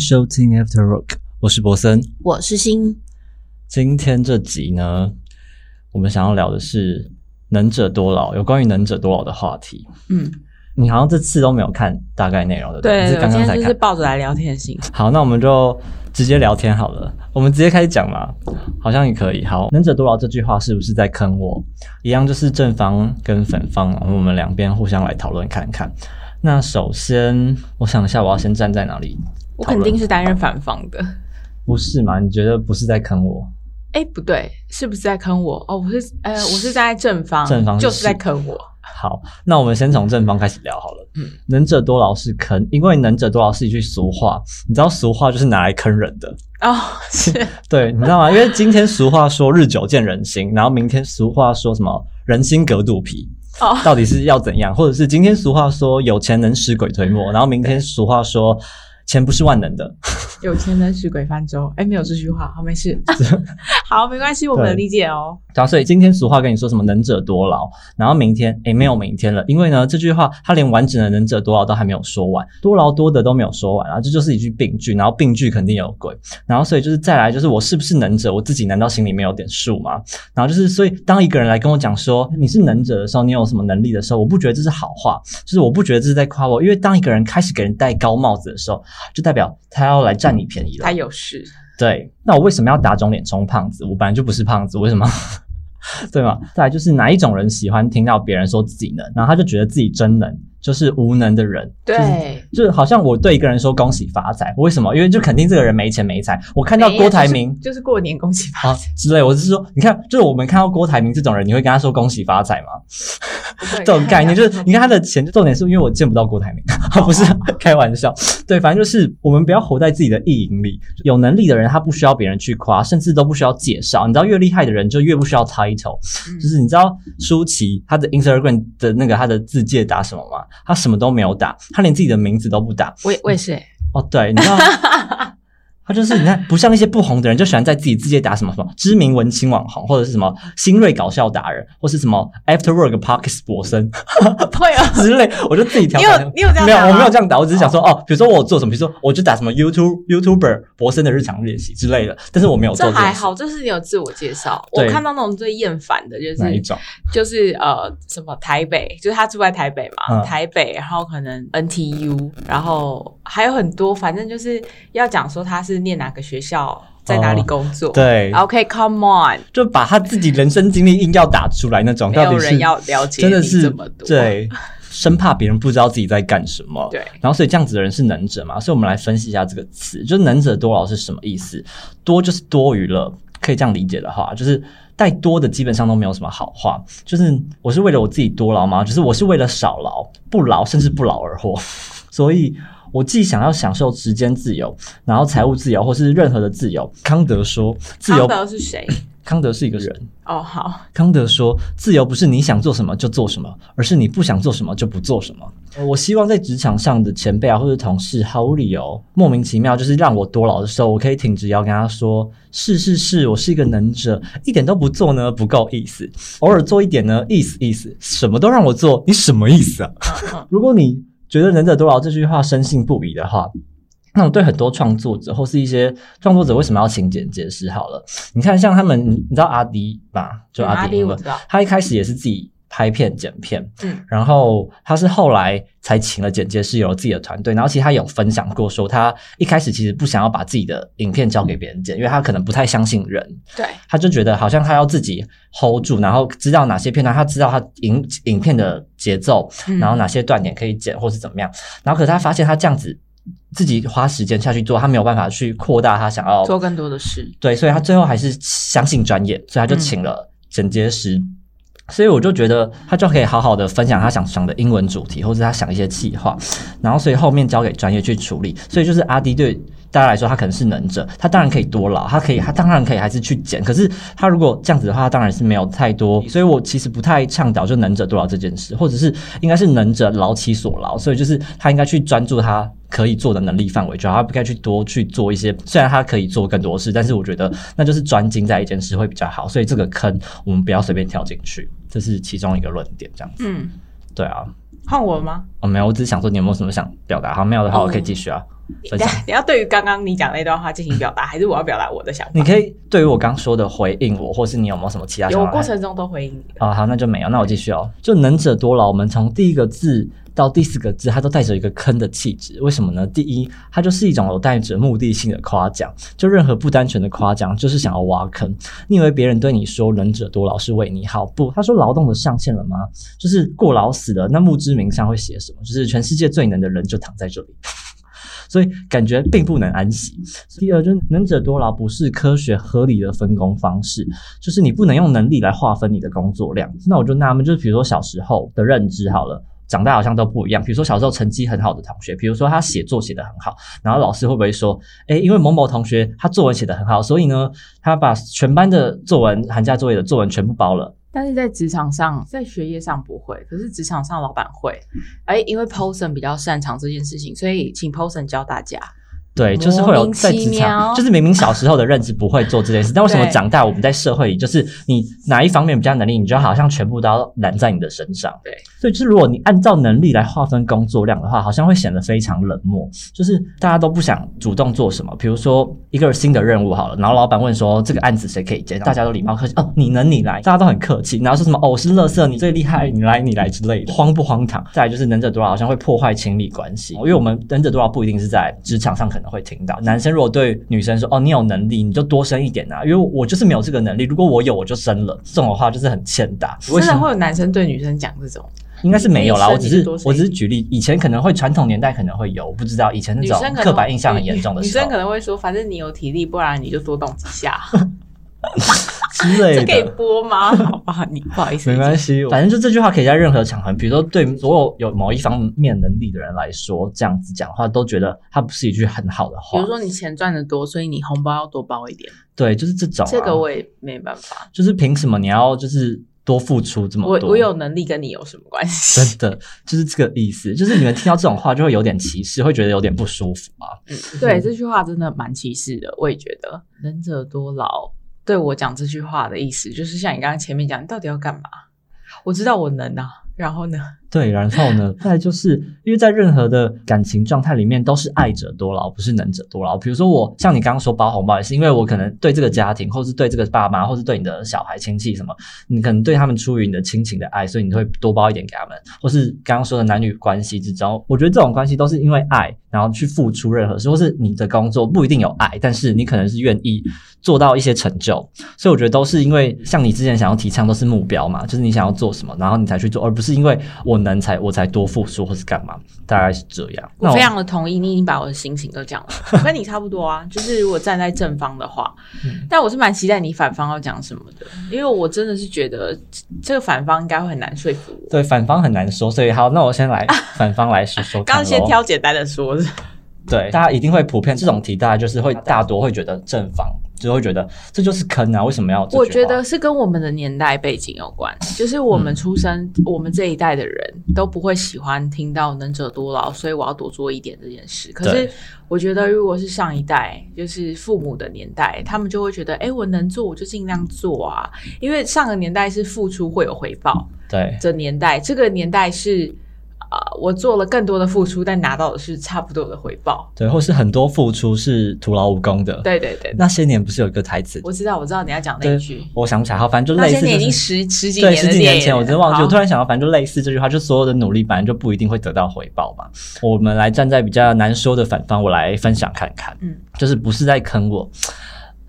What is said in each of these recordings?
收听 After Rock，我是博森。我是新，今天这集呢，我们想要聊的是能者多劳，有关于能者多劳的话题。嗯，你好像这次都没有看大概内容的，对，刚刚才看。抱着来聊天的心。好，那我们就直接聊天好了。我们直接开始讲嘛，好像也可以。好，能者多劳这句话是不是在坑我？一样就是正方跟反方，我们两边互相来讨论看看。那首先，我想一下，我要先站在哪里？我肯定是担任反方的。不是嘛？你觉得不是在坑我？哎，不对，是不是在坑我？哦，我是呃，我是站在正方，正方是就是在坑我。好，那我们先从正方开始聊好了。嗯，能者多劳是坑，因为能者多劳是一句俗话，你知道俗话就是拿来坑人的。哦，是 对，你知道吗？因为今天俗话说日久见人心，然后明天俗话说什么人心隔肚皮，哦，到底是要怎样？或者是今天俗话说有钱能使鬼推磨，然后明天俗话说钱不是万能的。有钱能使鬼翻舟。哎，没有这句话，好，没事。好，没关系，我们能理解哦。然后所以今天俗话跟你说什么能者多劳，然后明天诶没有明天了，因为呢这句话他连完整的能者多劳都还没有说完，多劳多得都没有说完啊，这就是一句病句，然后病句肯定有鬼，然后所以就是再来就是我是不是能者，我自己难道心里没有点数吗？然后就是所以当一个人来跟我讲说你是能者的时候，你有什么能力的时候，我不觉得这是好话，就是我不觉得这是在夸我，因为当一个人开始给人戴高帽子的时候，就代表他要来占你便宜了。他有事，对，那我为什么要打肿脸充胖子？我本来就不是胖子，为什么？对吗？再来就是哪一种人喜欢听到别人说自己能，然后他就觉得自己真能，就是无能的人。对，就是好像我对一个人说恭喜发财，为什么？因为就肯定这个人没钱没财。我看到郭台铭就是就是过年恭喜发啊财，之类，我是说，你看，就是我们看到郭台铭这种人，你会跟他说恭喜发财吗？这种概念就是，你看他的钱，重点是因为我见不到郭台铭，不是开玩笑。对，反正就是我们不要活在自己的意淫里。有能力的人，他不需要别人去夸，甚至都不需要介绍。你知道，越厉害的人就越不需要 title。嗯就是你知道舒淇她的 Instagram 的那个她的字界打什么吗？她什么都没有打，他连自己的名字都不打。我也我也是欸，哦，对，你知道。他就是你看，不像一些不红的人，就喜欢在自己字界打什么什么知名文青网红，或者是什么新锐搞笑达人，或是什么 After Work Parkes 博森 会啊，之类，我就自己调你有侃。你有这样没有，我没有这样打，我只是想说，哦，比如说我做什么，比如说我就打什么 YouTube YouTuber 博森的日常练习之类的，但是我没有做这还好，就是你有自我介绍。我看到那种最厌烦的就是哪一种？就是呃什么台北，就是他住在台北嘛，嗯台北，然后可能 NTU，然后还有很多，反正就是要讲说他是念哪个学校，在哪里工作。哦对，，OK，Come on，就把他自己人生经历硬要打出来那种，没有人要了解真的是这么多。对，生怕别人不知道自己在干什么。对然后所以这样子的人是能者嘛？所以我们来分析一下这个词，就是能者多劳是什么意思？多就是多余了，可以这样理解的话，就是带多的基本上都没有什么好话。就是我是为了我自己多劳吗？就是我是为了少劳、不劳甚至不劳而获。所以我既想要享受时间自由，然后财务自由，或是任何的自由。康德说，自由康德是谁？康德是一个人。哦，好，康德说：“自由不是你想做什么就做什么，而是你不想做什么就不做什么。”呃我希望在职场上的前辈啊，或者同事，毫无理由、莫名其妙，就是让我多劳的时候，我可以挺直腰跟他说：“是是是，我是一个能者，一点都不做呢，不够意思；偶尔做一点呢，意思意思。什么都让我做，你什么意思啊？” 如果你觉得“能者多劳”这句话深信不疑的话，那我对很多创作者或是一些创作者为什么要勤俭节食？好了，你看像他们，你知道阿迪吧？就嗯阿迪英文迪我知道他一开始也是自己拍片剪片，嗯，然后他是后来才请了剪接师，有了自己的团队。然后其实他有分享过说，他一开始其实不想要把自己的影片交给别人剪，因为他可能不太相信人，对，他就觉得好像他要自己 hold 住，然后知道哪些片段，他知道他影影片的节奏，嗯然后哪些断点可以剪或是怎么样。然后可是他发现他这样子自己花时间下去做，他没有办法去扩大他想要做更多的事。对，所以他最后还是相信专业，所以他就请了剪接师。所以我就觉得他就可以好好的分享他想讲的英文主题，或者他想一些计划，然后所以后面交给专业去处理。所以就是阿迪对大家来说，他可能是能者，他当然可以多劳，他可以，他当然可以还是去减。可是他如果这样子的话，他当然是没有太多。所以我其实不太倡导就能者多劳这件事，或者是应该是能者劳其所劳。所以就是他应该去专注他可以做的能力范围，主要，他不该去多去做一些。虽然他可以做更多事，但是我觉得那就是专精在一件事会比较好。所以这个坑我们不要随便跳进去，这是其中一个论点。这样子，嗯，对啊。换我吗？哦，没有，我只是想说你有没有什么想表达？好，没有的话我可以继续啊。分享。你要对于刚刚你讲那段话进行表达，还是我要表达我的想法？你可以对于我刚说的回应我，或是你有没有什么其他想有法？过程中都回应你了。哦，好，那就没有，那我继续哦。就能者多劳，我们从第一个字到第四个字，它都带着一个坑的气质。为什么呢？第一，它就是一种有带着目的性的夸奖，就任何不单纯的夸奖，就是想要挖坑。你以为别人对你说能者多劳是为你好？不，他说劳动的上限了吗？就是过劳死了，那墓志铭上会写什么？就是全世界最能的人就躺在这里。所以感觉并不能安息。第二，就是能者多劳不是科学合理的分工方式，就是你不能用能力来划分你的工作量。那我就纳闷，就是比如说小时候的认知好了。长大好像都不一样。比如说小时候成绩很好的同学，比如说他写作写得很好，然后老师会不会说，诶，因为某某同学他作文写得很好，所以呢，他把全班的作文寒假作业的作文全部包了。但是在职场上，在学业上不会，可是职场上老板会。哎，因为 Posen 比较擅长这件事情，所以请 Posen 教大家。对，就是会有在职场，就是明明小时候的认知不会做这件事，但为什么长大我们在社会里，就是你哪一方面比较能力，你就好像全部都要揽在你的身上。对，所以就是如果你按照能力来划分工作量的话，好像会显得非常冷漠，就是大家都不想主动做什么。比如说一个新的任务好了，然后老板问说这个案子谁可以接，大家都礼貌客气，哦，你能你来，大家都很客气，然后说什么哦我是乐色，你最厉害，你来你来之类的，荒不荒唐？再来就是能者多劳，好像会破坏亲密关系，因为我们能者多劳不一定是在职场上可能会听到，男生如果对女生说哦你有能力，你就多生一点啊，因为我就是没有这个能力，如果我有我就生了，这种的话就是很欠打。为什么？真的会有男生对女生讲这种，应该是没有啦，我只是我只是举例，以前可能会传统年代可能会有，我不知道以前那种刻板印象很严重的女时候生可能会说，反正你有体力，不然你就多动几下。之类这可以。播吗？好吧，你不好意思，没关系，反正就这句话可以在任何场合，比如说对所有有某一方面能力的人来说，这样子讲话都觉得它不是一句很好的话。比如说你钱赚的多，所以你红包要多包一点，对，就是这种、啊。这个我也没办法。就是凭什么你要就是多付出这么多？我我有能力跟你有什么关系？真的就是这个意思，就是你们听到这种话就会有点歧视，会觉得有点不舒服啊。嗯，对，这句话真的蛮歧视的。我也觉得“能者多劳”对我讲这句话的意思，就是像你刚刚前面讲，你到底要干嘛？我知道我能啊，然后呢？对，然后呢，再就是因为在任何的感情状态里面都是爱者多劳，不是能者多劳。比如说我像你刚刚说包红包，也是因为我可能对这个家庭，或是对这个爸妈，或是对你的小孩亲戚什么，你可能对他们出于你的亲情的爱，所以你会多包一点给他们，或是刚刚说的男女关系之中，我觉得这种关系都是因为爱，然后去付出任何事，或是你的工作不一定有爱，但是你可能是愿意做到一些成就，所以我觉得都是因为像你之前想要提倡都是目标嘛，就是你想要做什么，然后你才去做，而不是因为我能才我才多付出或是干嘛，大概是这样。我非常的同意，你已经把我的心情都讲了，我跟你差不多啊。就是如果站在正方的话，嗯但我是蛮期待你反方要讲什么的，因为我真的是觉得这个反方应该会很难说服我。对反方很难说，所以好，那我先来反方来说说 刚先挑简单的说，对，大家一定会普遍这种题，大家就是会大多会觉得正方就会觉得这就是坑啊，为什么要？我觉得是跟我们的年代背景有关，就是我们出生，我们这一代的人都不会喜欢听到能者多劳，所以我要多做一点这件事。可是我觉得，如果是上一代，就是父母的年代，他们就会觉得，哎，我能做我就尽量做啊，因为上个年代是付出会有回报对这年代，这个年代是。啊、我做了更多的付出，但拿到的是差不多的回报。对，或是很多付出是徒劳无功的。，对对对，那些年不是有一个台词？我知道，我知道你要讲那一句。我想不起来，好，反正就那类似、就是，些年已经十十几对，年对十几年前我真的忘记，好我突然想到，反正就类似这句话，就所有的努力本来就不一定会得到回报嘛。我们来站在比较难说的反方，我来分享看看，嗯，就是不是在坑我。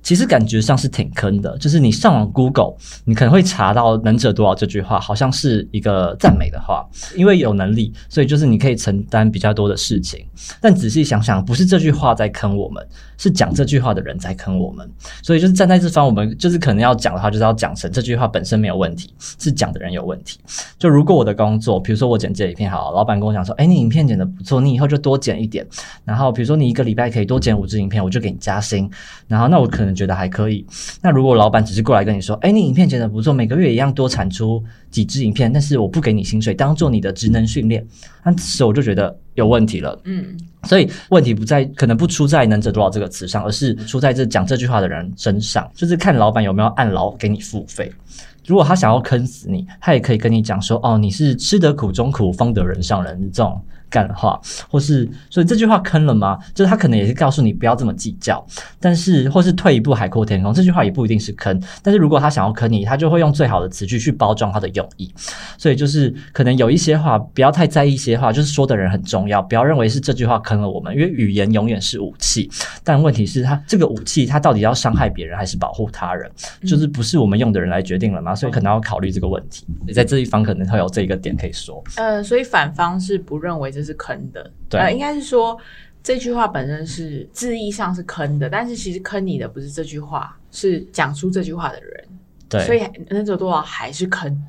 其实感觉上是挺坑的，就是你上网 Google，你可能会查到“能者多劳”这句话，好像是一个赞美的话，因为有能力，所以就是你可以承担比较多的事情。但仔细想想，不是这句话在坑我们，是讲这句话的人在坑我们。所以就是站在这方，我们就是可能要讲的话，就是要讲成这句话本身没有问题，是讲的人有问题。就如果我的工作，比如说我剪这影片好，老板跟我讲说，哎，你影片剪的不错，你以后就多剪一点。然后比如说你一个礼拜可以多剪五支影片，我就给你加薪。然后那我可能觉得还可以。那如果老板只是过来跟你说，哎，你影片剪得不错，每个月一样多产出几支影片，但是我不给你薪水，当做你的职能训练，那这时候我就觉得有问题了。嗯，所以问题不在，可能不出在“能者多劳”这个词上，而是出在这讲这句话的人身上，就是看老板有没有按劳给你付费。如果他想要坑死你，他也可以跟你讲说：“哦，你是吃得苦中苦，方得人上人。”这种干话，或是所以这句话坑了吗？就是他可能也是告诉你不要这么计较，但是或是退一步海阔天空，这句话也不一定是坑。但是如果他想要坑你，他就会用最好的词句去包装他的用意。所以就是可能有一些话不要太在意，一些话就是说的人很重要，不要认为是这句话坑了我们，因为语言永远是武器。但问题是，他这个武器他到底要伤害别人还是保护他人，就是不是我们用的人来决定了吗？所以可能要考虑这个问题。在这一方可能会有这一个点可以说。呃，所以反方是不认为这是坑的，对呃，应该是说这句话本身是字义上是坑的，但是其实坑你的不是这句话，是讲出这句话的人，对，所以能者多劳还是坑。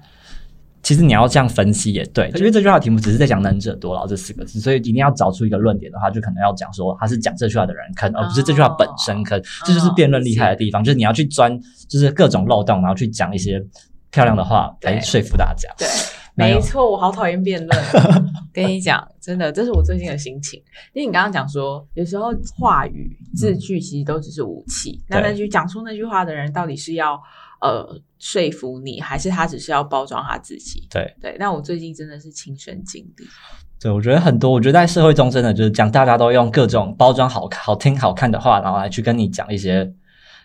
其实你要这样分析也对，因为这句话的题目只是在讲“能者多劳”这四个字，所以一定要找出一个论点的话，就可能要讲说他是讲这句话的人坑，而不是这句话本身坑。这就是辩论厉害的地方，就是你要去钻，就是各种漏洞，然后去讲一些漂亮的话来说服大家。对，没错，我好讨厌辩论。跟你讲，真的，这是我最近的心情。因为你刚刚讲说，有时候话语字句其实都只是武器。那对那句讲出那句话的人，到底是要呃说服你，还是他只是要包装他自己？对对，那我最近真的是亲身经历。对，我觉得很多，我觉得在社会中真的就是讲，大家都用各种包装好、好听、好看的话，然后来去跟你讲一些，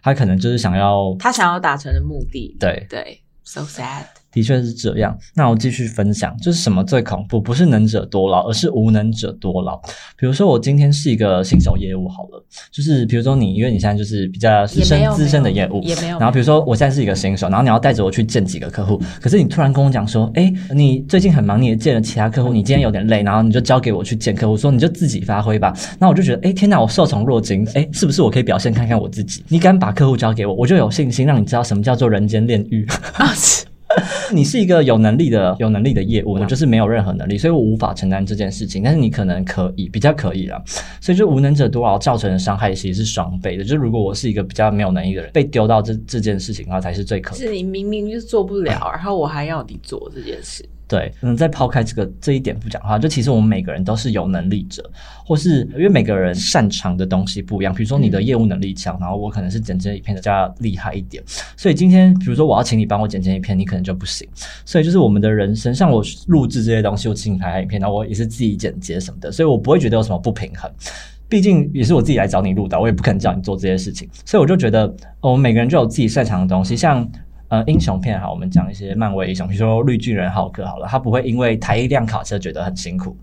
他可能就是想要，他想要达成的目的。对，对，so sad。的确是这样。那我继续分享，就是什么最恐怖？不是能者多劳，而是无能者多劳。比如说，我今天是一个新手业务好了，就是比如说你，因为你现在就是比较资深资深的业务，也没有。然后比如说我现在是一个新手，然后你要带着我去见几个客户，可是你突然跟我讲说，哎，你最近很忙，你也见了其他客户，你今天有点累，然后你就交给我去见客户，说你就自己发挥吧。那我就觉得，哎，天哪，我受宠若惊，哎，是不是我可以表现看看我自己？你敢把客户交给我，我就有信心让你知道什么叫做人间炼狱。你是一个有能力的、有能力的业务，我就是没有任何能力，所以我无法承担这件事情。但是你可能可以，比较可以了。所以就无能者多劳造成的伤害其实是双倍的。就如果我是一个比较没有能力的人，被丢到这这件事情的话，才是最可是你明明就是做不了，然后我还要你做这件事。对，嗯，再抛开这个这一点不讲的话，就其实我们每个人都是有能力者，或是因为每个人擅长的东西不一样。比如说你的业务能力强，然后我可能是剪辑影片比较厉害一点，所以今天比如说我要请你帮我剪辑影片，你可能就不行。所以就是我们的人生，像我录制这些东西，我请你拍影片，然后我也是自己剪接什么的，所以我不会觉得有什么不平衡。毕竟也是我自己来找你录的，我也不可能叫你做这些事情，所以我就觉得，哦，我们每个人就有自己擅长的东西，像。呃，英雄片好，我们讲一些漫威英雄，比如说绿巨人浩克好了，他不会因为抬一辆卡车觉得很辛苦。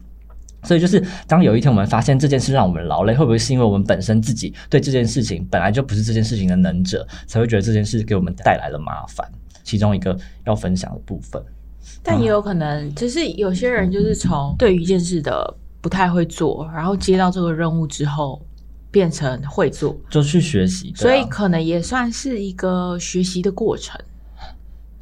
所以就是，当有一天我们发现这件事让我们劳累，会不会是因为我们本身自己对这件事情本来就不是这件事情的能者，才会觉得这件事给我们带来了麻烦？其中一个要分享的部分。但也有可能，就是有些人就是从对于一件事的不太会做，然后接到这个任务之后，变成会做，就去学习，啊所以可能也算是一个学习的过程。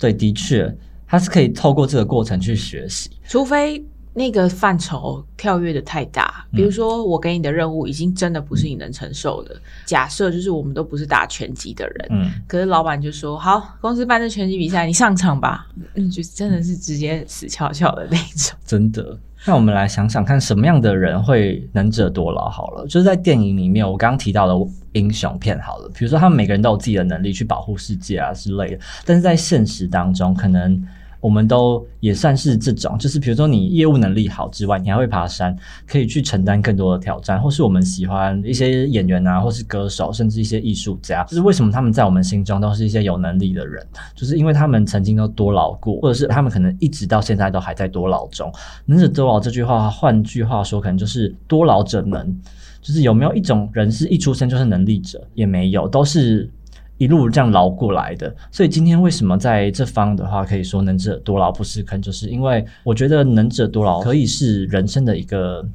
对，的确，他是可以透过这个过程去学习。除非那个范畴跳跃的太大，比如说我给你的任务已经真的不是你能承受的。假设就是我们都不是打拳击的人，嗯，可是老板就说好，公司办这拳击比赛，你上场吧。嗯，就真的是直接死翘翘的那种。真的。那我们来想想看，什么样的人会能者多劳？好了，就是在电影里面，我刚刚提到的英雄片，好了，比如说他们每个人都有自己的能力去保护世界啊之类的，但是在现实当中，可能我们都也算是这种，就是比如说你业务能力好之外，你还会爬山，可以去承担更多的挑战，或是我们喜欢一些演员啊，或是歌手，甚至一些艺术家，就是为什么他们在我们心中都是一些有能力的人，就是因为他们曾经都多劳过，或者是他们可能一直到现在都还在多劳中。能者多劳这句话，换句话说，可能就是多劳者能。就是有没有一种人是一出生就是能力者，也没有，都是一路这样劳过来的。所以今天为什么在这方的话，可以说能者多劳不是坑，就是因为我觉得能者多劳可以是人生的一个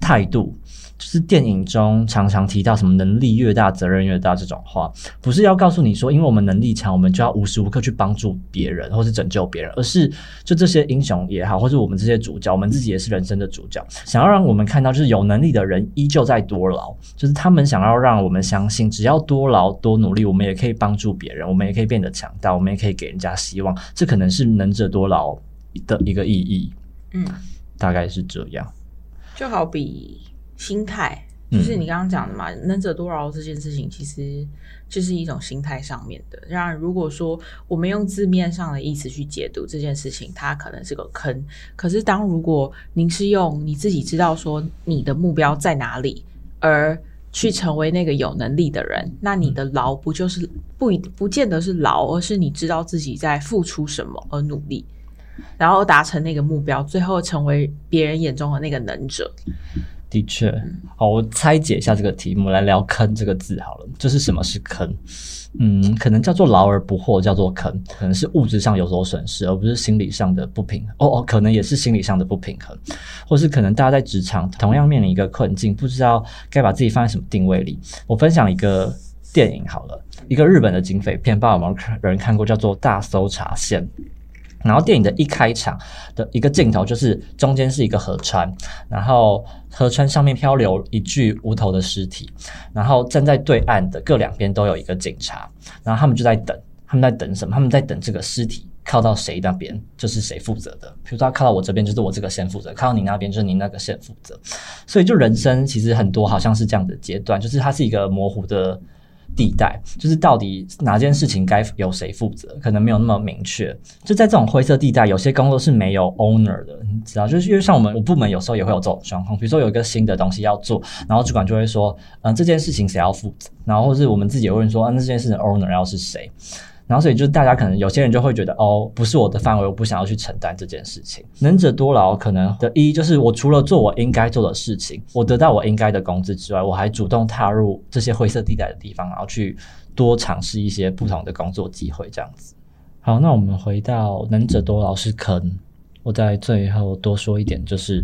态度。就是电影中常常提到什么能力越大责任越大这种话，不是要告诉你说，因为我们能力强，我们就要无时无刻去帮助别人或是拯救别人，而是就这些英雄也好，或者我们这些主角，我们自己也是人生的主角，想要让我们看到，就是有能力的人依旧在多劳，就是他们想要让我们相信，只要多劳多努力，我们也可以帮助别人，我们也可以变得强大，我们也可以给人家希望，这可能是能者多劳的一个意义，嗯，大概是这样。就好比心态，就是你刚刚讲的嘛，能者多劳这件事情，其实就是一种心态上面的。然如果说我们用字面上的意思去解读这件事情，它可能是个坑。可是当如果您是用你自己知道说你的目标在哪里，而去成为那个有能力的人，那你的劳不就是不一不见得是劳，而是你知道自己在付出什么而努力，然后达成那个目标，最后成为别人眼中的那个能者。的确，好，我拆解一下这个题目，来聊“坑”这个字好了。就是什么是坑？嗯，可能叫做劳而不获，叫做坑，可能是物质上有所损失，而不是心理上的不平衡。哦哦，可能也是心理上的不平衡，或是可能大家在职场同样面临一个困境，不知道该把自己放在什么定位里。我分享一个电影好了，一个日本的警匪片，不知道有没有人看过，叫做《大搜查线》。然后电影的一开场的一个镜头，就是中间是一个河川，然后河川上面漂流一具无头的尸体，然后站在对岸的各两边都有一个警察，然后他们就在等，他们在等什么？他们在等这个尸体靠到谁那边，就是谁负责的。比如说他靠到我这边，就是我这个先负责；靠到你那边，就是你那个先负责。所以就人生其实很多好像是这样的阶段，就是它是一个模糊的。地带就是到底哪件事情该由谁负责，可能没有那么明确。就在这种灰色地带，有些工作是没有 owner 的，你知道，就是因为像我们我部门有时候也会有这种状况，比如说有一个新的东西要做，然后主管就会说，嗯，这件事情谁要负责？然后或是我们自己也会问说，那这件事情 owner 要是谁？然后，所以就是大家可能有些人就会觉得，哦，不是我的范围，我不想要去承担这件事情。能者多劳，可能的一就是我除了做我应该做的事情，我得到我应该的工资之外，我还主动踏入这些灰色地带的地方，然后去多尝试一些不同的工作机会，这样子。好，那我们回到能者多劳是坑。我在最后多说一点，就是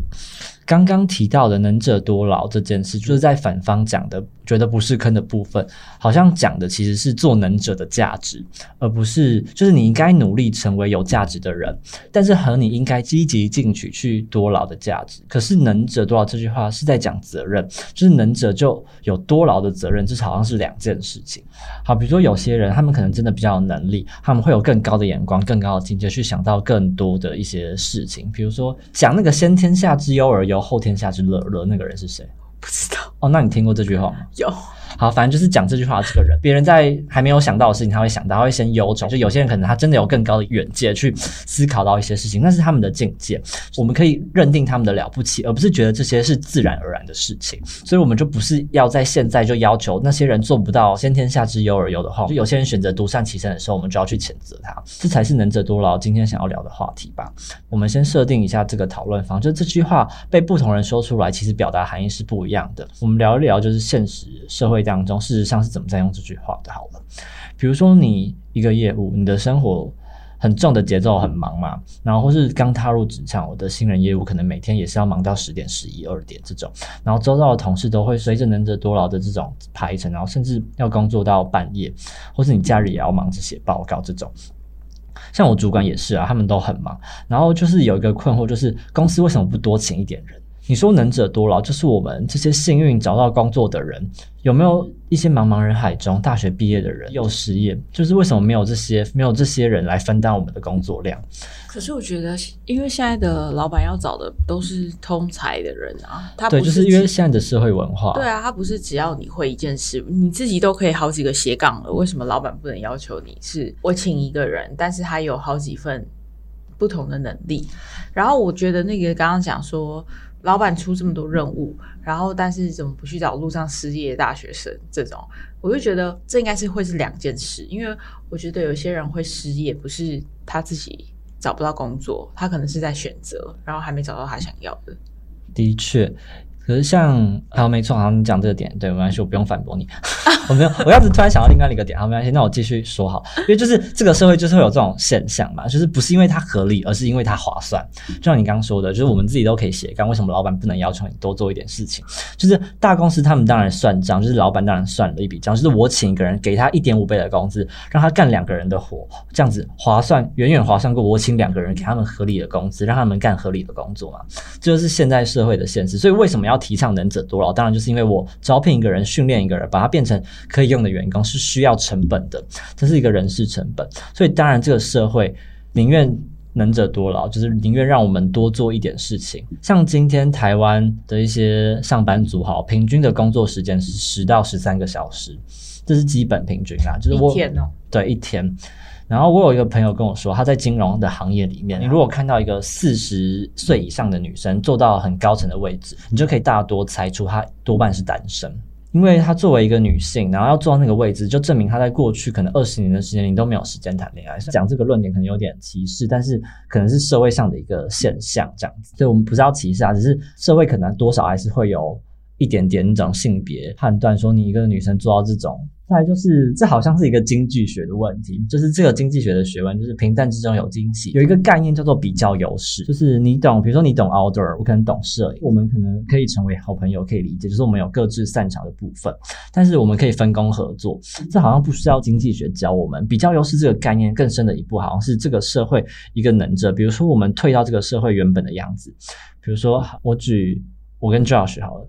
刚刚提到的“能者多劳”这件事，就是在反方讲的。觉得不是坑的部分，好像讲的其实是做能者的价值，而不是就是你应该努力成为有价值的人，但是和你应该积极进取去多劳的价值。可是能者多劳这句话是在讲责任，就是能者就有多劳的责任，这好像是两件事情。好，比如说有些人他们可能真的比较有能力，他们会有更高的眼光、更高的境界去想到更多的一些事情。比如说讲那个先天下之忧而忧，后天下之乐而乐，那个人是谁？不知道哦，那你听过这句话吗？有。好，反正就是讲这句话的这个人，别人在还没有想到的事情，他会想到，他会先忧愁。就有些人可能他真的有更高的远见去思考到一些事情，那是他们的境界，我们可以认定他们的了不起，而不是觉得这些是自然而然的事情。所以，我们就不是要在现在就要求那些人做不到先天下之忧而忧的话，就有些人选择独善其身的时候，我们就要去谴责他。这才是能者多劳今天想要聊的话题吧。我们先设定一下这个讨论方，就这句话被不同人说出来，其实表达含义是不一样的。我们聊一聊，就是现实社会当中，事实上。是怎么在用这句话的？好了，比如说你一个业务，你的生活很重的节奏很忙嘛，然后或是刚踏入职场，我的新人业务可能每天也是要忙到十点、十一二点这种，然后周遭的同事都会随着能者多劳的这种排程，然后甚至要工作到半夜，或是你假日也要忙着写报告这种。像我主管也是啊，他们都很忙，然后就是有一个困惑，就是公司为什么不多请一点人？你说能者多劳，就是我们这些幸运找到工作的人，有没有一些茫茫人海中大学毕业的人又失业？就是为什么没有这些没有这些人来分担我们的工作量？可是我觉得，因为现在的老板要找的都是通才的人啊，他对，就是因为现在的社会文化，对啊，他不是只要你会一件事，你自己都可以好几个斜杠了，为什么老板不能要求你是我请一个人，但是他有好几份不同的能力？然后我觉得那个刚刚讲说。老板出这么多任务，然后但是怎么不去找路上失业的大学生？这种我就觉得这应该是会是两件事，因为我觉得有些人会失业，不是他自己找不到工作，他可能是在选择，然后还没找到他想要的。的确。可是像好没错，好你讲这个点对没关系，我不用反驳你。我没有，我要是突然想到另外一个点，好没关系，那我继续说好。因为就是这个社会就是会有这种现象嘛，就是不是因为它合理，而是因为它划算。就像你刚刚说的，就是我们自己都可以写干，为什么老板不能要求你多做一点事情？就是大公司他们当然算账，就是老板当然算了一笔账，就是我请一个人给他一点五倍的工资，让他干两个人的活，这样子划算，远远划算过我请两个人给他们合理的工资，让他们干合理的工作嘛。这就是现在社会的现实。所以为什么要？要提倡能者多劳，当然就是因为我招聘一个人、训练一个人，把他变成可以用的员工是需要成本的，这是一个人事成本。所以当然这个社会宁愿能者多劳，就是宁愿让我们多做一点事情。像今天台湾的一些上班族，好，平均的工作时间是十到十三个小时，这是基本平均啦，就是我一天哦，对一天。然后我有一个朋友跟我说，他在金融的行业里面，你如果看到一个四十岁以上的女生做到很高层的位置，你就可以大多猜出她多半是单身。因为她作为一个女性，然后要坐到那个位置，就证明她在过去可能二十年的时间里都没有时间谈恋爱。讲这个论点可能有点歧视，但是可能是社会上的一个现象这样子。所以我们不是要歧视啊，只是社会可能多少还是会有一点点那种性别判断，说你一个女生做到这种。再来就是，这好像是一个经济学的问题，就是这个经济学的学问，就是平淡之中有惊喜。有一个概念叫做比较优势，就是你懂，比如说你懂 outdoor，我可能懂摄影，我们可能可以成为好朋友，可以理解，就是我们有各自擅长的部分，但是我们可以分工合作。这好像不需要经济学教我们，比较优势这个概念更深的一步，好像是这个社会一个能者。比如说我们退到这个社会原本的样子，比如说我举。我跟 Josh 好了，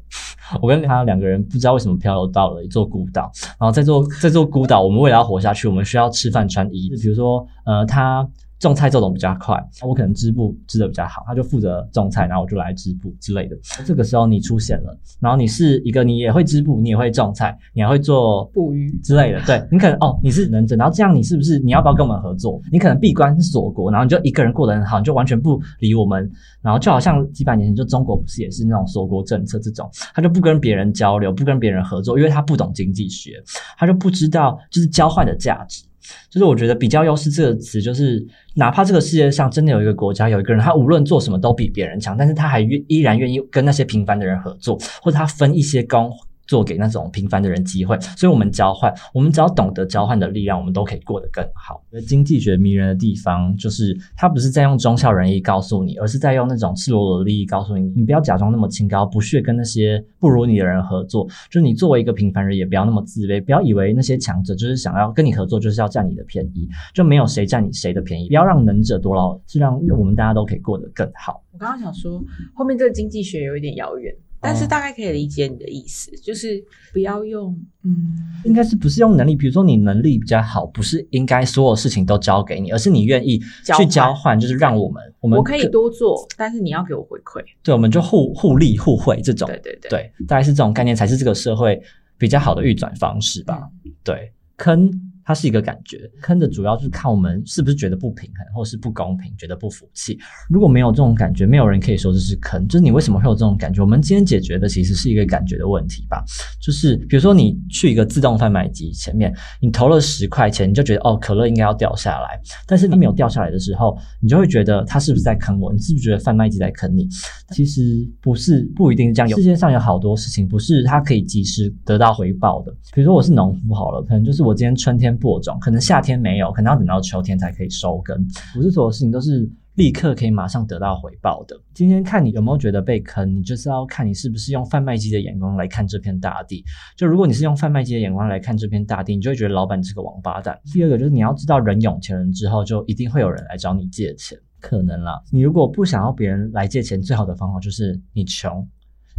我跟他两个人不知道为什么漂流到了一座孤岛，然后在座在座孤岛，我们为了要活下去，我们需要吃饭穿衣。比如说，呃，他。种菜种的比较快，我可能织布织的比较好，他就负责种菜，然后我就来织布之类的。这个时候你出现了，然后你是一个你也会织布，你也会种菜，你还会做捕鱼之类的。对你可能哦，你是能整，然后这样你是不是你要不要跟我们合作？你可能闭关锁国，然后你就一个人过得很好，你就完全不理我们，然后就好像几百年前就中国不是也是那种锁国政策这种，他就不跟别人交流，不跟别人合作，因为他不懂经济学，他就不知道就是交换的价值。就是我觉得比较优势这个词，就是哪怕这个世界上真的有一个国家有一个人，他无论做什么都比别人强，但是他还愿依然愿意跟那些平凡的人合作，或者他分一些工。做给那种平凡的人机会，所以我们交换，我们只要懂得交换的力量，我们都可以过得更好。经济学迷人的地方，就是它不是在用忠孝仁义告诉你，而是在用那种赤裸裸的利益告诉你，你不要假装那么清高，不屑跟那些不如你的人合作。就你作为一个平凡人，也不要那么自卑，不要以为那些强者就是想要跟你合作，就是要占你的便宜，就没有谁占你谁的便宜。不要让能者多劳，是让我们大家都可以过得更好。我刚刚想说，后面这个经济学有一点遥远。但是大概可以理解你的意思，就是不要用，嗯，应该是不是用能力？比如说你能力比较好，不是应该所有事情都交给你，而是你愿意去交换，就是让我们，我们我可以多做，但是你要给我回馈。对，我们就互互利互惠这种，对对对，对，大概是这种概念才是这个社会比较好的运转方式吧？对，坑。它是一个感觉，坑的主要就是看我们是不是觉得不平衡，或是不公平，觉得不服气。如果没有这种感觉，没有人可以说这是坑。就是你为什么会有这种感觉？我们今天解决的其实是一个感觉的问题吧。就是比如说你去一个自动贩卖机前面，你投了十块钱，你就觉得哦，可乐应该要掉下来，但是它没有掉下来的时候，你就会觉得它是不是在坑我？你是不是觉得贩卖机在坑你？其实不是，不一定是这样。世界上有好多事情不是它可以及时得到回报的。比如说我是农夫好了，可能就是我今天春天。播种可能夏天没有，可能要等到秋天才可以收根。不是所有事情都是立刻可以马上得到回报的。今天看你有没有觉得被坑，你就是要看你是不是用贩卖机的眼光来看这片大地。就如果你是用贩卖机的眼光来看这片大地，你就会觉得老板是个王八蛋。第二个就是你要知道，人有钱人之后，就一定会有人来找你借钱。可能啦，你如果不想要别人来借钱，最好的方法就是你穷。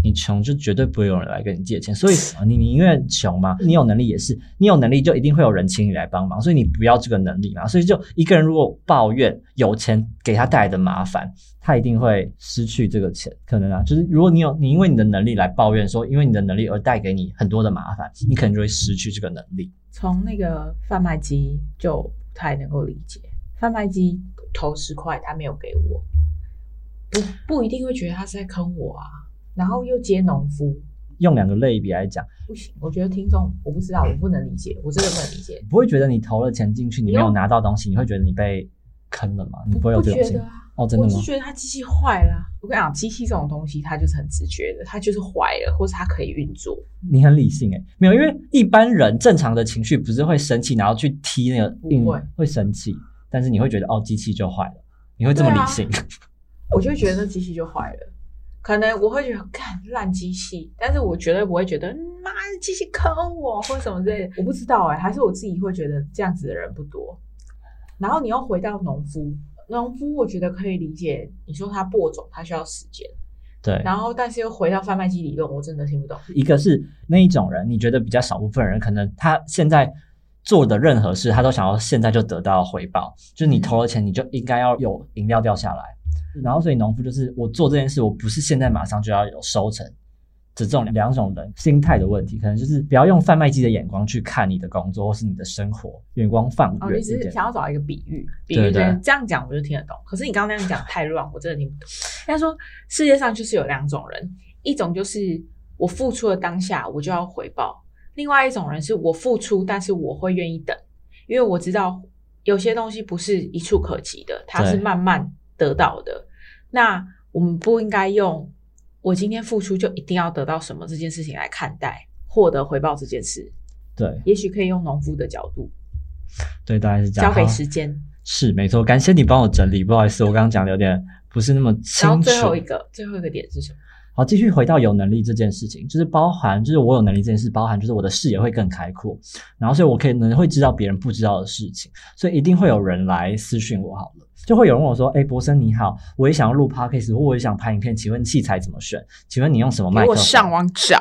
你穷就绝对不会有人来跟你借钱，所以 你你因为穷嘛，你有能力也是，你有能力就一定会有人请你来帮忙，所以你不要这个能力嘛，所以就一个人如果抱怨有钱给他带来的麻烦，他一定会失去这个钱，可能啊，就是如果你有你因为你的能力来抱怨说，因为你的能力而带给你很多的麻烦，你可能就会失去这个能力。从那个贩卖机就不太能够理解，贩卖机投十块他没有给我，不不一定会觉得他是在坑我啊。然后又接农夫，用两个类比来讲不行。我觉得听众我不知道，我不能理解，我真的不能理解。不会觉得你投了钱进去，你没有拿到东西，你会觉得你被坑了吗？你不会有这种心？哦，真的吗？我是觉得它机器坏了。我跟你讲，机器这种东西，它就是很直觉的，它就是坏了，或是它可以运作。你很理性哎，没有，因为一般人正常的情绪不是会生气，然后去踢那个，不会会生气，但是你会觉得哦，机器就坏了，你会这么理性？我就觉得那机器就坏了。可能我会觉得看烂机器，但是我绝对不会觉得妈的机器坑我或者什么之类的。我不知道哎，还是我自己会觉得这样子的人不多。然后你又回到农夫，农夫我觉得可以理解，你说他播种他需要时间，对。然后但是又回到贩卖机理论，我真的听不懂。一个是那一种人，你觉得比较少部分人，可能他现在。做的任何事，他都想要现在就得到回报，就是你投了钱，你就应该要有饮料掉下来。然后，所以农夫就是我做这件事，我不是现在马上就要有收成。这种两种人心态的问题，可能就是不要用贩卖机的眼光去看你的工作或是你的生活，眼光放远哦，你只是想要找一个比喻，比对对喻这样讲我就听得懂。可是你刚刚那样讲太乱，我真的听不懂。应该说世界上就是有两种人，一种就是我付出了当下我就要回报，另外一种人是我付出，但是我会愿意等，因为我知道有些东西不是一触可及的，它是慢慢得到的。那我们不应该用我今天付出就一定要得到什么这件事情来看待获得回报这件事，对也许可以用农夫的角度，对，大概是这样。交给时间。是没错，感谢你帮我整理，不好意思，我刚刚讲的有点不是那么清楚。然后最后一个，最后一个点是什么？好，继续回到有能力这件事情，就是包含，就是我有能力这件事，包含就是我的视野会更开阔，然后所以我可能会知道别人不知道的事情，所以一定会有人来私讯我好了，就会有人问我说，哎，博森你好，我也想要录 podcast，或我也想拍影片，请问器材怎么选？请问你用什么麦克风？我上网找。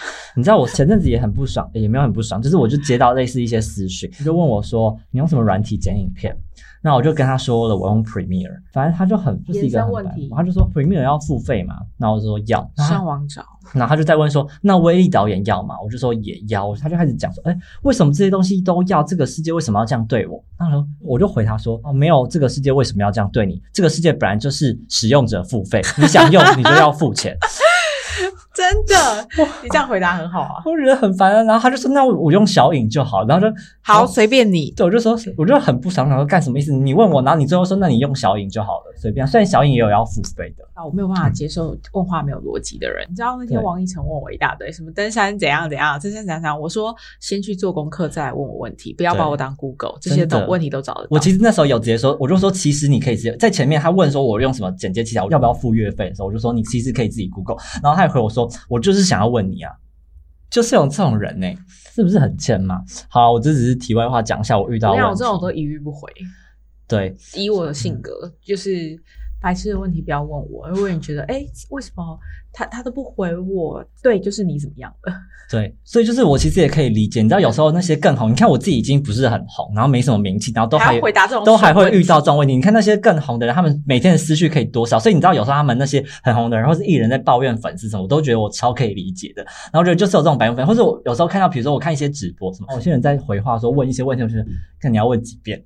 你知道我前阵子也很不爽，也没有很不爽，就是我就接到类似一些私讯，就问我说你用什么软体剪影片？那我就跟他说了，我用 Premiere，反正他就很就是一个问题他就说 Premiere 要付费嘛，那我就说要，上网找，然后他就在问说，那威力导演要吗？我就说也要，他就开始讲说，哎，为什么这些东西都要？这个世界为什么要这样对我？然后我就回他说，哦，没有，这个世界为什么要这样对你？这个世界本来就是使用者付费，你想用你就要付钱。真的，你这样回答很好啊。我觉得很烦啊，然后他就说，那我我用小影就好，然后就好，随便你。对，我就说，我就很不爽，想说干什么意思？你问我，然后你最后说，那你用小影就好了，随便。虽然小影也有要付费的，啊，我没有办法接受问话没有逻辑的人。你知道那天王一晨问我一大堆，什么登山怎样怎样，登山怎样怎样。我说先去做功课，再来问我问题，不要把我当 Google，这些都问题都找得到。我其实那时候有直接说，我就说，其实你可以直接在前面他问说我用什么剪接器材，我要不要付月费的时候，我就说你其实可以自己 Google，然后他也回我说，我就是想要问你啊，就是有这种人呢、是不是很欠嘛？好，我这只是题外话讲一下我遇到没有。这种都一律不回。对，以我的性格，就是白痴的问题不要问我，如果你觉得，哎、为什么他他都不回我？对，就是你怎么样了？对，所以就是我其实也可以理解，你知道有时候那些更红，你看我自己已经不是很红，然后没什么名气，然后都还还回答这种都还会遇到这种问题。你看那些更红的人，他们每天的思绪可以多少？所以你知道有时候他们那些很红的人或是艺人在抱怨粉丝什么，我都觉得我超可以理解的。然后我觉得就是有这种白目粉，或者我有时候看到，比如说我看一些直播什么，有些人在回话说问一些问题，我就觉得看你要问几遍，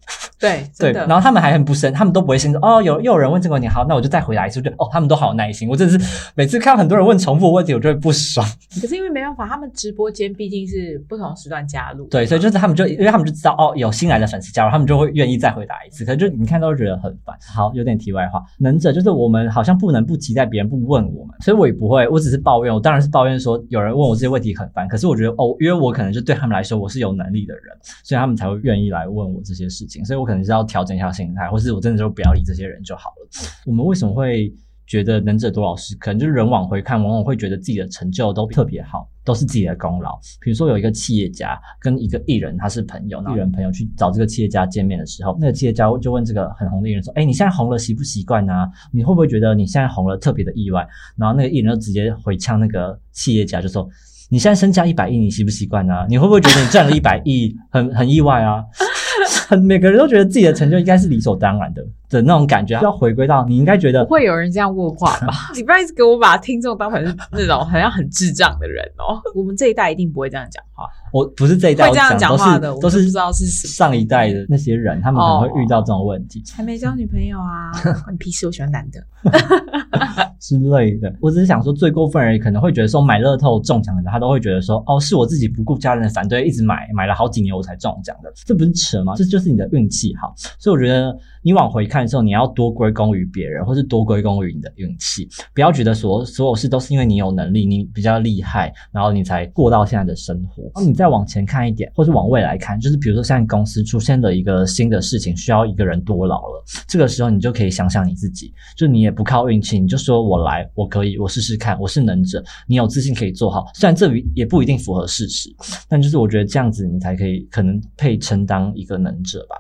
对，对，的。然后他们还很不生，他们都不会先说哦，有又有人问这个问题，好，那我就再回答一次，我就哦，他们都好有耐心。我真的是每次看到很多人问重复的问题，我就会不爽。可是因为没办法，他们直播间毕竟是不同时段加入，对，所以就是他们就因为他们就知道哦，有新来的粉丝加入，他们就会愿意再回答一次。可是就你看都会觉得很烦。好，有点题外话，能者就是我们好像不能不期待别人不问我们，所以我也不会，我只是抱怨，我当然是抱怨说有人问我这些问题很烦。可是我觉得哦，因为我可能就对他们来说我是有能力的人，所以他们才会愿意来问我这些事情。所以我可能是要调整一下心态，或是我真的就不要理这些人就好了。我们为什么会？觉得能者多劳是，可能就是人往回看，往往会觉得自己的成就都特别好，都是自己的功劳。比如说有一个企业家跟一个艺人，他是朋友，艺人朋友去找这个企业家见面的时候，那个企业家就问这个很红的艺人说：“哎，你现在红了习不习惯啊？你会不会觉得你现在红了特别的意外？”然后那个艺人就直接回呛那个企业家，就说：“你现在身价一百亿，你习不习惯啊？你会不会觉得你赚了一百亿很很意外啊？” 很每个人都觉得自己的成就应该是理所当然的。的那种感觉，要回归到你应该觉得不会有人这样问话吧？你不要一直给我把听众当成是那种好像很智障的人哦。我们这一代一定不会这样讲话，我不是这一代这样讲话的我都是不知道是什么上一代的那些人，他们可能会遇到这种问题还没交女朋友啊？关你屁事！我喜欢男的。之类的。我只是想说，最过分而已可能会觉得说，买乐透中奖的人，他都会觉得说，哦，是我自己不顾家人的反对，一直买，买了好几年我才中奖的，这不是扯吗？这就是你的运气好。所以我觉得你往回看的时候，你要多归功于别人，或是多归功于你的运气，不要觉得所所有事都是因为你有能力，你比较厉害，然后你才过到现在的生活。然后你再往前看一点，或是往未来看，就是比如说现在公司出现的一个新的事情，需要一个人多劳了，这个时候你就可以想想你自己，就你也不靠运气，你就说我来，我可以，我试试看，我是能者，你有自信可以做好。虽然这也不一定符合事实，但就是我觉得这样子你才可以可能配称当一个能者吧。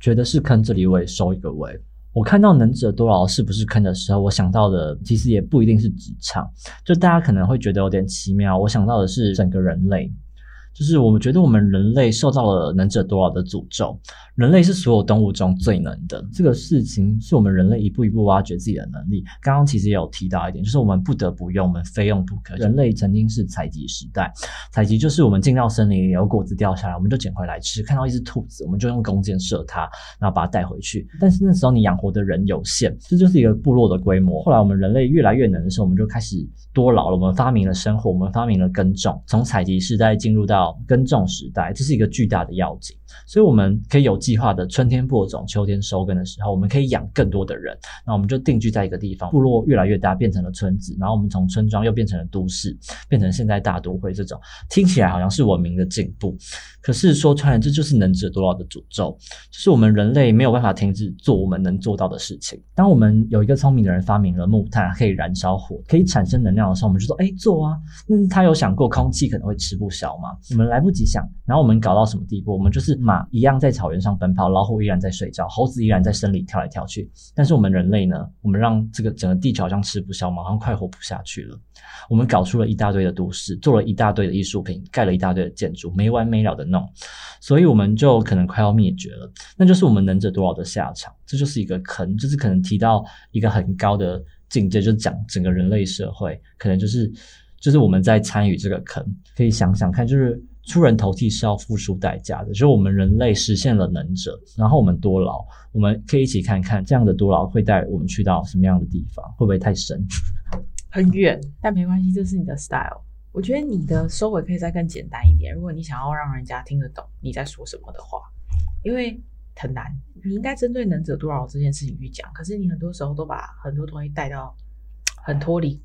觉得是坑，这里我也收一个尾。我看到能者多劳是不是坑的时候，我想到的其实也不一定是职场，就大家可能会觉得有点奇妙。我想到的是整个人类，就是我们觉得我们人类受到了能者多劳的诅咒。人类是所有动物中最能的，这个事情是我们人类一步一步挖掘自己的能力。刚刚其实也有提到一点，就是我们不得不用，我们非用不可。人类曾经是采集时代，采集就是我们进到森林里有果子掉下来，我们就捡回来吃；看到一只兔子，我们就用弓箭射它，然后把它带回去。但是那时候你养活的人有限，这就是一个部落的规模。后来我们人类越来越能的时候，我们就开始多劳了。我们发明了生活，我们发明了耕种，从采集时代进入到耕种时代，这是一个巨大的要紧。所以我们可以有计划的春天播种，秋天收根的时候，我们可以养更多的人。那我们就定居在一个地方，部落越来越大，变成了村子。然后我们从村庄又变成了都市，变成现在大都会这种，听起来好像是文明的进步。可是说穿了，这就是能者多劳的诅咒，就是我们人类没有办法停止做我们能做到的事情。当我们有一个聪明的人发明了木炭，可以燃烧火，可以产生能量的时候，我们就说：“哎，做啊！”那他有想过空气可能会吃不消吗？我们来不及想，然后我们搞到什么地步？我们就是马一样在草原上奔跑，老虎依然在睡觉，猴子依然在森林跳来跳去。但是我们人类呢？我们让这个整个地球好像吃不消，马上快活不下去了。我们搞出了一大堆的都市，做了一大堆的艺术品，盖了一大堆的建筑，没完没了的弄，所以我们就可能快要灭绝了。那就是我们能者多劳的下场，这就是一个坑，就是可能提到一个很高的境界，就是讲整个人类社会，可能就是就是我们在参与这个坑，可以想想看，就是出人头地是要付出代价的，就是我们人类实现了能者，然后我们多劳，我们可以一起看看这样的多劳会带我们去到什么样的地方，会不会太深？很远，但没关系，这是你的 style。我觉得你的收尾可以再更简单一点。如果你想要让人家听得懂你在说什么的话，因为很难，你应该针对能者多劳这件事情去讲。可是你很多时候都把很多东西带到很脱离。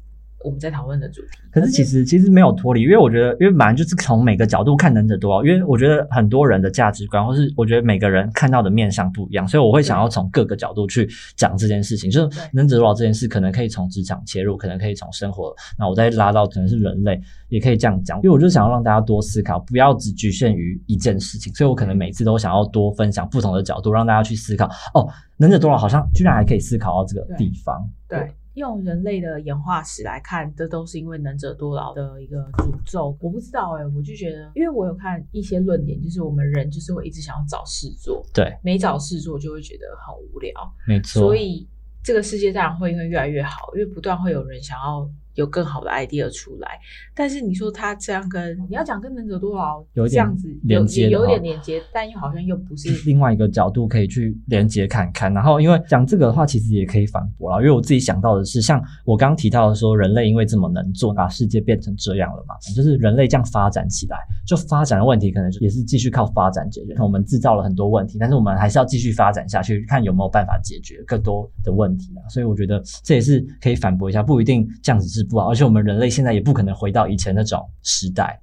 我们在讨论的主题，可是其实其实没有脱离，因为我觉得，因为本来就是从每个角度看能者多劳，因为我觉得很多人的价值观，或是我觉得每个人看到的面向不一样，所以我会想要从各个角度去讲这件事情。就是能者多劳这件事，可能可以从职场切入，可能可以从生活，那我再拉到可能是人类，也可以这样讲。因为我就想要让大家多思考，不要只局限于一件事情，所以我可能每次都想要多分享不同的角度，让大家去思考。哦，能者多劳好像居然还可以思考到这个地方，对。用人类的演化史来看，这都是因为能者多劳的一个诅咒。我不知道哎，我就觉得，因为我有看一些论点，就是我们人就是会一直想要找事做，对，没找事做就会觉得很无聊，没错。所以这个世界当然会因为越来越好，因为不断会有人想要。有更好的 idea 出来，但是你说他这样跟你要讲跟能者多劳有这样子连接，有点连接，但又好像又不是另外一个角度可以去连接看看。然后因为讲这个的话，其实也可以反驳了，因为我自己想到的是，像我刚刚提到的说，人类因为这么能做，把世界变成这样了嘛，就是人类这样发展起来，就发展的问题可能也是继续靠发展解决。我们制造了很多问题，但是我们还是要继续发展下去，看有没有办法解决更多的问题啊。所以我觉得这也是可以反驳一下，不一定这样子是不好，而且我们人类。现在也不可能回到以前那种时代，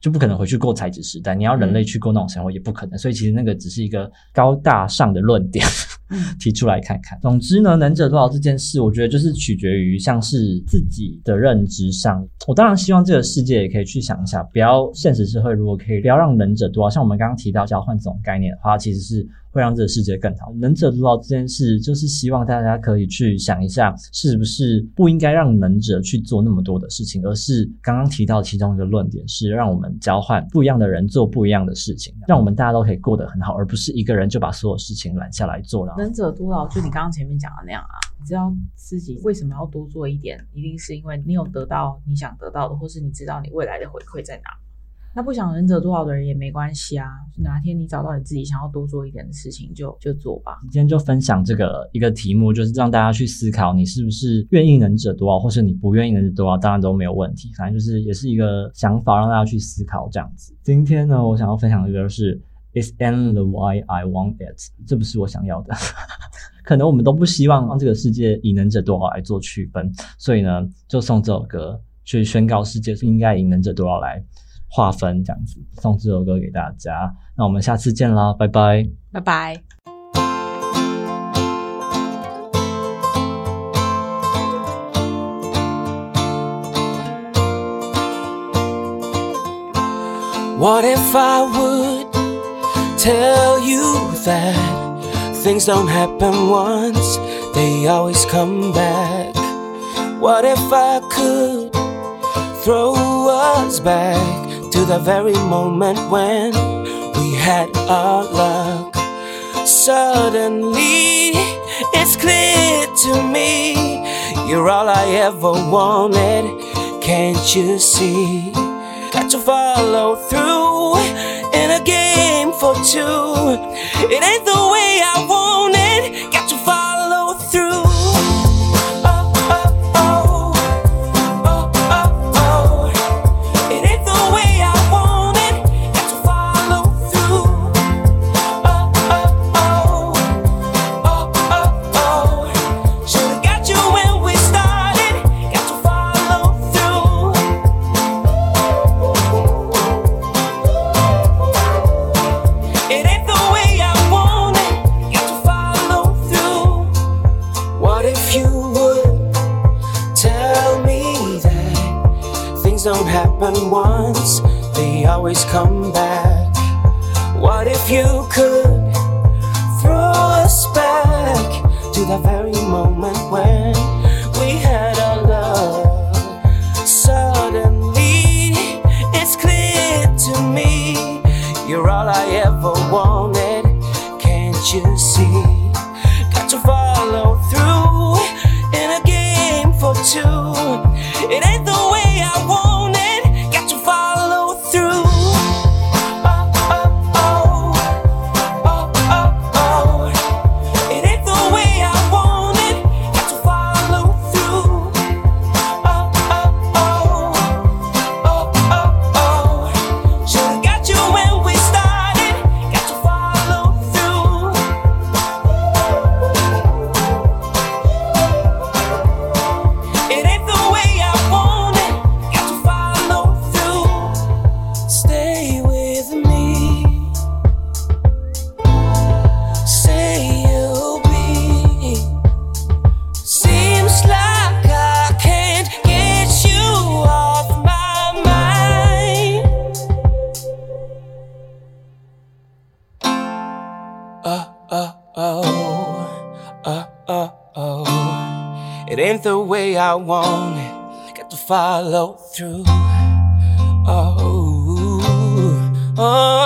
就不可能回去过采集时代。你要人类去过那种生活也不可能，所以其实那个只是一个高大上的论点，提出来看看。总之呢，能者多劳这件事，我觉得就是取决于像是自己的认知上。我当然希望这个世界也可以去想一下，不要现实社会如果可以不要让能者多劳，像我们刚刚提到交换这种概念的话，其实是。会让这个世界更好。能者多劳这件事，就是希望大家可以去想一下，是不是不应该让能者去做那么多的事情，而是刚刚提到其中一个论点是，让我们交换不一样的人做不一样的事情，让我们大家都可以过得很好，而不是一个人就把所有事情揽下来做了。能者多劳，就你刚刚前面讲的那样啊，你知道自己为什么要多做一点，一定是因为你有得到你想得到的，或是你知道你未来的回馈在哪。那不想忍者多劳的人也没关系啊，哪天你找到你自己想要多做一点的事情，就就做吧。今天就分享这个一个题目，就是让大家去思考，你是不是愿意忍者多劳，或是你不愿意忍者多劳，当然都没有问题。反正就是也是一个想法，让大家去思考这样子。今天呢，我想要分享的就是，It's and the why I want it，这不是我想要的。可能我们都不希望让这个世界以能者多劳来做区分，所以呢，就送这首歌去宣告世界应该以能者多劳来。划分这样子，送这首歌给大家。那我们下次见啦，拜拜，拜拜。What if I would tell you that things don't happen once, they always come back? What if I could throw us back? to the very moment when we had our luck. Suddenly, it's clear to me you're all I ever wanted. Can't you see? Got to follow through in a game for two. It ain't the way I want it. always come back. What if you could throw us back to the very moment when? way I want it. Got to follow through. Oh, oh.